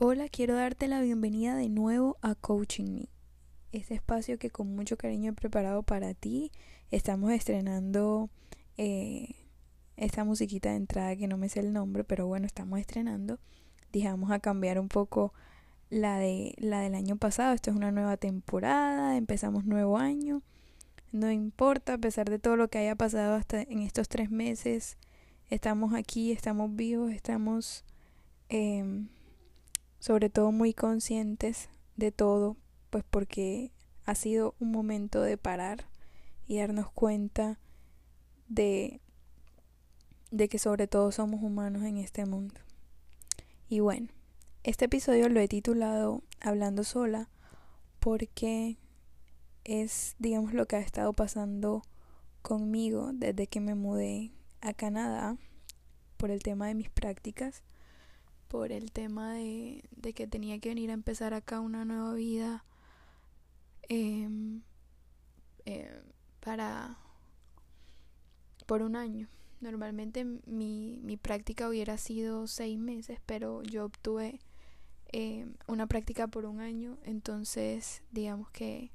Hola, quiero darte la bienvenida de nuevo a Coaching Me, este espacio que con mucho cariño he preparado para ti. Estamos estrenando eh, esta musiquita de entrada que no me sé el nombre, pero bueno, estamos estrenando. Dijamos a cambiar un poco la de la del año pasado. Esto es una nueva temporada, empezamos nuevo año. No importa, a pesar de todo lo que haya pasado hasta en estos tres meses, estamos aquí, estamos vivos, estamos eh, sobre todo muy conscientes de todo, pues porque ha sido un momento de parar y darnos cuenta de, de que sobre todo somos humanos en este mundo. Y bueno, este episodio lo he titulado Hablando sola porque es, digamos, lo que ha estado pasando conmigo desde que me mudé a Canadá por el tema de mis prácticas por el tema de, que tenía que venir a empezar acá una nueva vida em, em, para por un año. Normalmente mi, mi práctica hubiera sido seis meses, pero yo obtuve em, una práctica por un año, entonces digamos que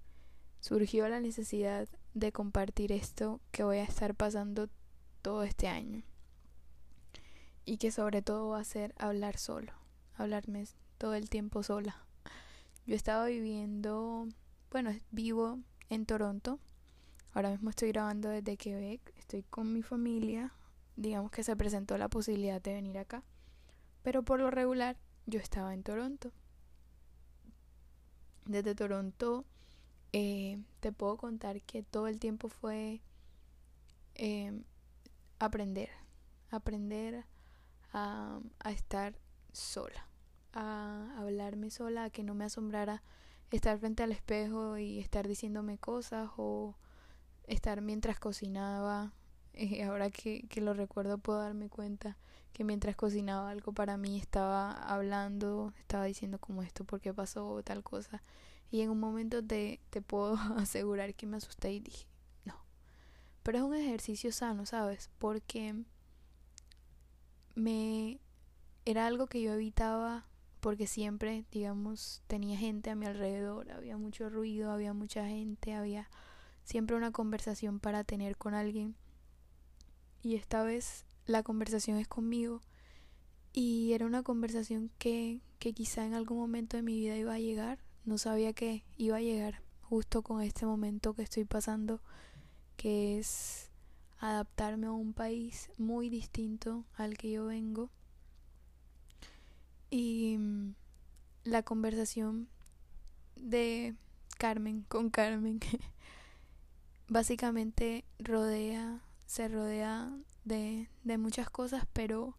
surgió la necesidad de compartir esto que voy a estar pasando todo este año y que sobre todo va a ser hablar solo, hablarme todo el tiempo sola. Yo estaba viviendo, bueno, vivo en Toronto. Ahora mismo estoy grabando desde Quebec, estoy con mi familia. Digamos que se presentó la posibilidad de venir acá. Pero por lo regular yo estaba en Toronto. Desde Toronto eh, te puedo contar que todo el tiempo fue eh, aprender, aprender a, estar sola, a hablarme sola, a que no me asombrara estar frente al espejo y estar diciéndome cosas o estar mientras cocinaba. Eh, ahora que, que lo recuerdo puedo darme cuenta que mientras cocinaba algo para mí estaba hablando, estaba diciendo como esto, por qué pasó tal cosa. Y en un momento te, te puedo asegurar que me asusté y dije, no. Pero es un ejercicio sano, ¿sabes? Porque me era algo que yo evitaba porque siempre, digamos, tenía gente a mi alrededor, había mucho ruido, había mucha gente, había siempre una conversación para tener con alguien. Y esta vez la conversación es conmigo y era una conversación que, que quizá en algún momento de mi vida iba a llegar, no sabía que iba a llegar justo con este momento que estoy pasando, que es adaptarme a un país muy distinto al que yo vengo. Y mm, la conversación de Carmen con Carmen básicamente rodea, se rodea de, de muchas cosas, pero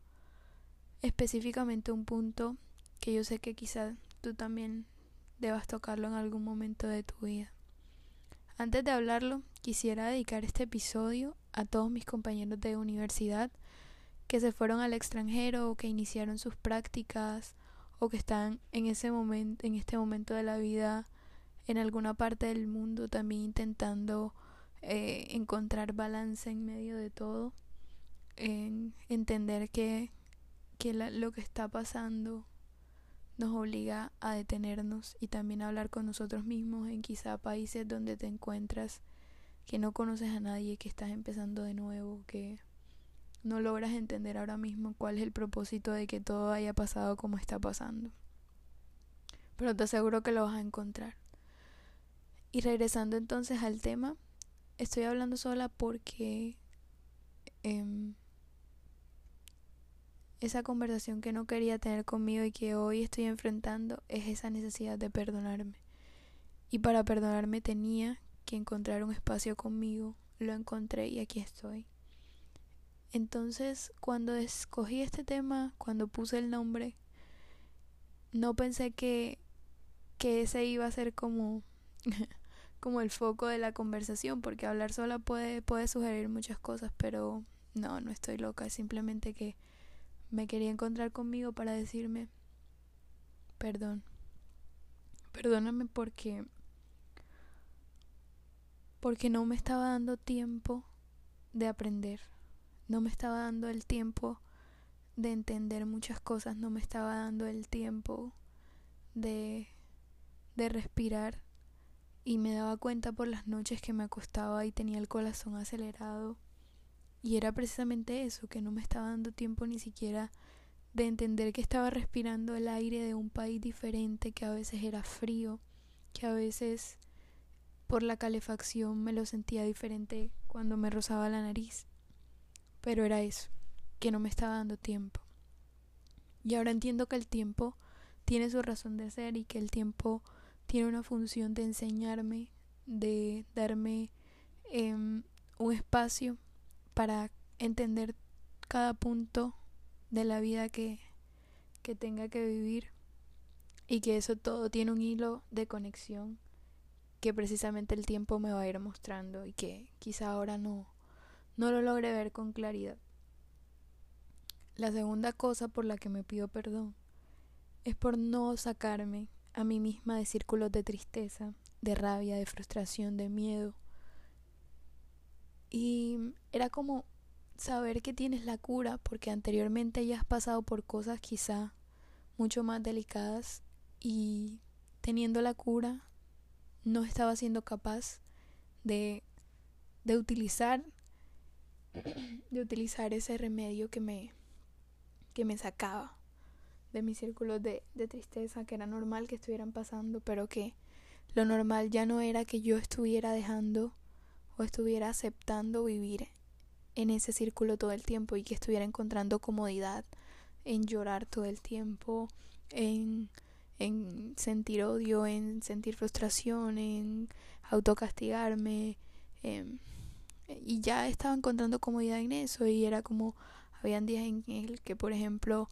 específicamente un punto que yo sé que quizás tú también debas tocarlo en algún momento de tu vida. Antes de hablarlo, quisiera dedicar este episodio a todos mis compañeros de universidad que se fueron al extranjero o que iniciaron sus prácticas o que están en ese momento en este momento de la vida en alguna parte del mundo también intentando eh, encontrar balance en medio de todo en entender que, que lo que está pasando nos obliga a detenernos y también a hablar con nosotros mismos en quizá países donde te encuentras que no conoces a nadie, que estás empezando de nuevo, que no logras entender ahora mismo cuál es el propósito de que todo haya pasado como está pasando. Pero te aseguro que lo vas a encontrar. Y regresando entonces al tema, estoy hablando sola porque eh, esa conversación que no quería tener conmigo y que hoy estoy enfrentando es esa necesidad de perdonarme. Y para perdonarme tenía que encontrar un espacio conmigo. Lo encontré y aquí estoy. Entonces, cuando escogí este tema, cuando puse el nombre, no pensé que, que ese iba a ser como, como el foco de la conversación, porque hablar sola puede, puede sugerir muchas cosas, pero no, no estoy loca, es simplemente que me quería encontrar conmigo para decirme perdón. Perdóname porque porque no me estaba dando tiempo de aprender. No me estaba dando el tiempo de entender muchas cosas, no me estaba dando el tiempo de, de respirar y me daba cuenta por las noches que me acostaba y tenía el corazón acelerado y era precisamente eso, que no me estaba dando tiempo ni siquiera de entender que estaba respirando el aire de un país diferente, que a veces era frío, que a veces por la calefacción me lo sentía diferente cuando me rozaba la nariz. Pero era eso, que no me estaba dando tiempo. Y ahora entiendo que el tiempo tiene su razón de ser y que el tiempo tiene una función de enseñarme, de darme em, un espacio para entender cada punto de la vida que, que tenga que vivir y que eso todo tiene un hilo de conexión que precisamente el tiempo me va a ir mostrando y que quizá ahora no, no lo logre ver con claridad. La segunda cosa por la que me pido perdón es por no sacarme a mí misma de círculos de tristeza, de rabia, de frustración, de miedo. Y era como saber que tienes la cura porque anteriormente ya has pasado por cosas quizá mucho más delicadas y teniendo la cura no estaba siendo capaz de, de utilizar de utilizar ese remedio que me que me sacaba de mis círculos de, de tristeza, que era normal que estuvieran pasando, pero que lo normal ya no era que yo estuviera dejando o estuviera aceptando vivir en ese círculo todo el tiempo y que estuviera encontrando comodidad en llorar todo el tiempo, en, en sentir odio, en sentir frustración, en autocastigarme. Em, y ya estaba encontrando comodidad en eso y era como habían días en el que, por ejemplo,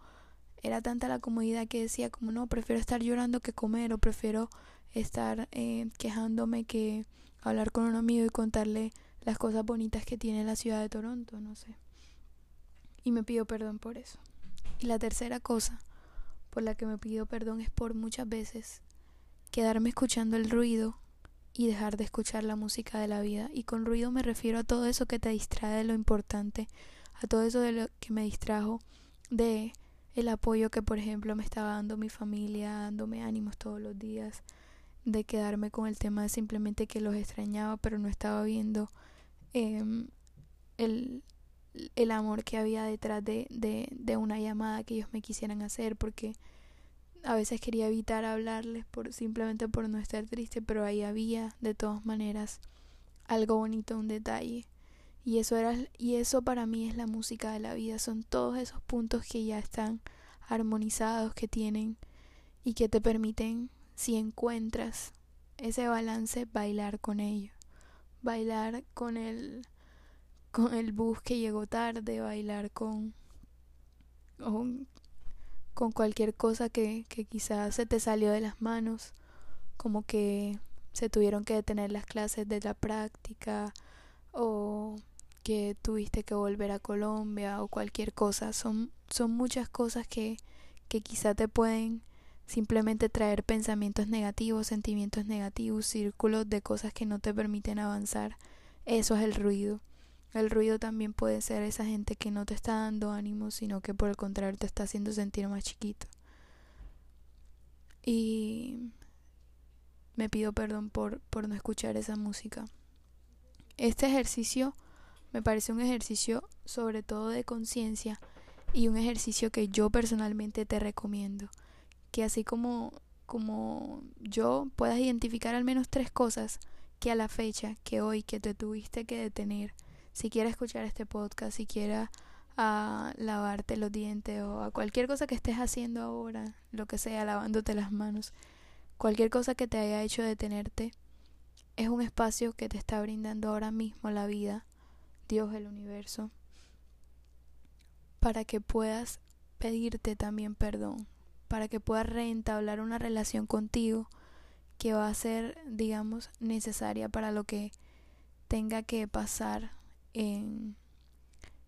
era tanta la comodidad que decía como no, prefiero estar llorando que comer o prefiero estar eh, quejándome que hablar con un amigo y contarle las cosas bonitas que tiene la ciudad de Toronto, no sé. Y me pido perdón por eso. Y la tercera cosa por la que me pido perdón es por muchas veces quedarme escuchando el ruido y dejar de escuchar la música de la vida. Y con ruido me refiero a todo eso que te distrae de lo importante, a todo eso de lo que me distrajo de el apoyo que por ejemplo me estaba dando mi familia, dándome ánimos todos los días, de quedarme con el tema de simplemente que los extrañaba pero no estaba viendo em, el, el amor que había detrás de, de, de una llamada que ellos me quisieran hacer porque a veces quería evitar hablarles por simplemente por no estar triste pero ahí había de todas maneras algo bonito un detalle y eso era y eso para mí es la música de la vida, son todos esos puntos que ya están armonizados que tienen y que te permiten si encuentras ese balance bailar con ello. Bailar con el con el bus que llegó tarde, bailar con con, cualquier cosa que, que quizás se te salió de las manos, como que se tuvieron que detener las clases de la práctica o que tuviste que volver a Colombia o cualquier cosa. Son, son muchas cosas que, que quizá te pueden simplemente traer pensamientos negativos, sentimientos negativos, círculos de cosas que no te permiten avanzar. Eso es el ruido. El ruido también puede ser esa gente que no te está dando ánimo, sino que por el contrario te está haciendo sentir más chiquito. Y me pido perdón por, por no escuchar esa música. Este ejercicio me parece un ejercicio sobre todo de conciencia y un ejercicio que yo personalmente te recomiendo. Que así como, como yo puedas identificar al menos tres cosas que a la fecha, que hoy, que te tuviste que detener, si quieres escuchar este podcast, si quieres a lavarte los dientes o a cualquier cosa que estés haciendo ahora, lo que sea, lavándote las manos, cualquier cosa que te haya hecho detenerte, es un espacio que te está brindando ahora mismo la vida Dios, el universo, para que puedas pedirte también perdón, para que puedas reentablar una relación contigo que va a ser, digamos, necesaria para lo que tenga que pasar en,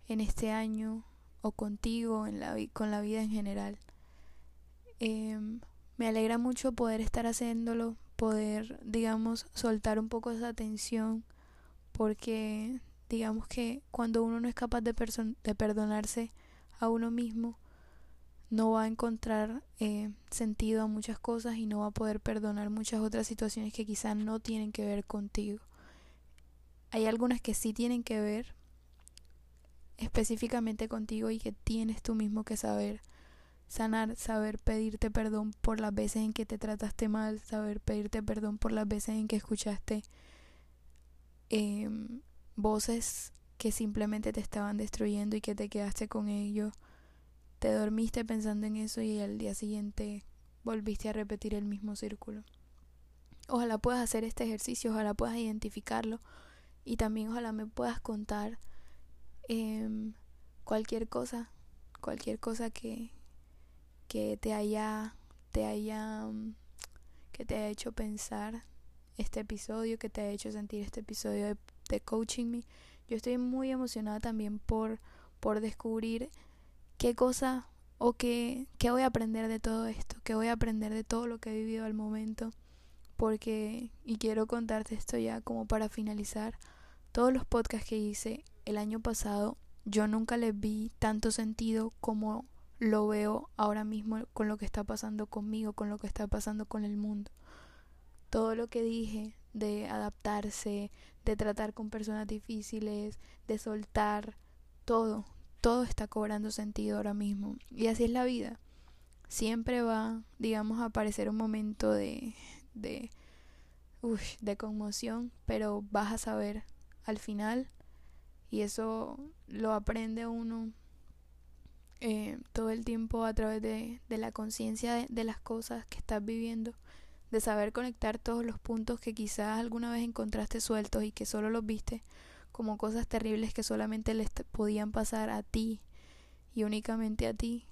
este año o contigo, en la, con la vida en general. Em, me alegra mucho poder estar haciéndolo, poder, digamos, soltar un poco esa tensión, porque digamos que cuando uno no es capaz de, de perdonarse a uno mismo, no va a encontrar eh, sentido a muchas cosas y no va a poder perdonar muchas otras situaciones que quizás no tienen que ver contigo. Hay algunas que sí tienen que ver específicamente contigo y que tienes tú mismo que saber sanar, saber pedirte perdón por las veces en que te trataste mal, saber pedirte perdón por las veces en que escuchaste em, voces que simplemente te estaban destruyendo y que te quedaste con ello. Te dormiste pensando en eso y al día siguiente volviste a repetir el mismo círculo. Ojalá puedas hacer este ejercicio, ojalá puedas identificarlo y también ojalá me puedas contar eh, cualquier cosa, cualquier cosa que, que te haya, te haya, mm, que te haya hecho pensar este episodio, que te haya hecho sentir este episodio de, de Coaching Me. Yo estoy muy emocionada también por, por descubrir qué cosa o qué, qué voy a aprender de todo esto, qué voy a aprender de todo lo que he vivido al momento, porque, y quiero contarte esto ya como para finalizar, todos los podcasts que hice el año pasado, yo nunca les vi tanto sentido como lo veo ahora mismo con lo que está pasando conmigo, con lo que está pasando con el mundo. Todo lo que dije de adaptarse, de tratar con personas difíciles, de soltar, todo, todo está cobrando sentido ahora mismo. Y así es la vida. Siempre va, digamos, a aparecer un momento de, de, de conmoción, pero vas a saber al final y eso lo aprende uno eh, todo el tiempo a través de, de la conciencia de, de, las cosas que estás viviendo, de saber conectar todos los puntos que quizás alguna vez encontraste sueltos y que solo los viste como cosas terribles que solamente les podían pasar a ti y únicamente a ti,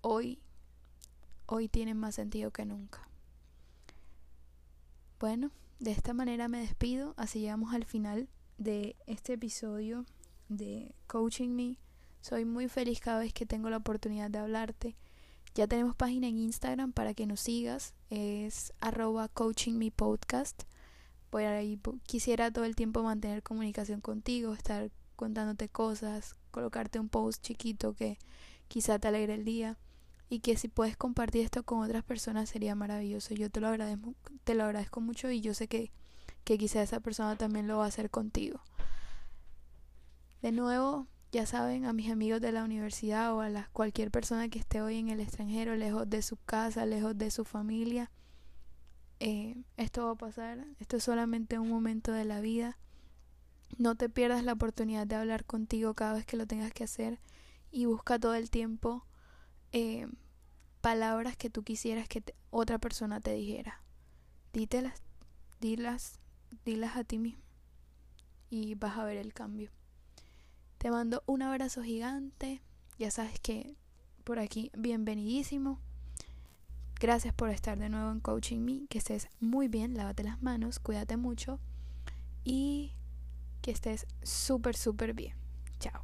hoy, hoy tienen más sentido que nunca. Bueno, de esta manera me despido, así llegamos al final de este episodio de Coaching Me. Soy muy feliz cada vez que tengo la oportunidad de hablarte. Ya tenemos página en Instagram para que nos sigas. Es arroba coachingmepodcast. Por ahí quisiera todo el tiempo mantener comunicación contigo, estar contándote cosas, colocarte un post chiquito que quizá te alegre el día y que si puedes compartir esto con otras personas sería maravilloso. Yo te lo agradezco, te lo agradezco mucho y yo sé que que quizá esa persona también lo va a hacer contigo. De nuevo, ya saben, a mis amigos de la universidad o a la, cualquier persona que esté hoy en el extranjero, lejos de su casa, lejos de su familia, eh, esto va a pasar, esto es solamente un momento de la vida. No te pierdas la oportunidad de hablar contigo cada vez que lo tengas que hacer y busca todo el tiempo eh, palabras que tú quisieras que otra persona te dijera. Dítelas, dilas, dilas a ti mismo y vas a ver el cambio. Te mando un abrazo gigante. Ya sabes que por aquí bienvenidísimo. Gracias por estar de nuevo en Coaching Me. Que estés muy bien, lávate las manos, cuídate mucho y que estés súper, súper bien. Chao.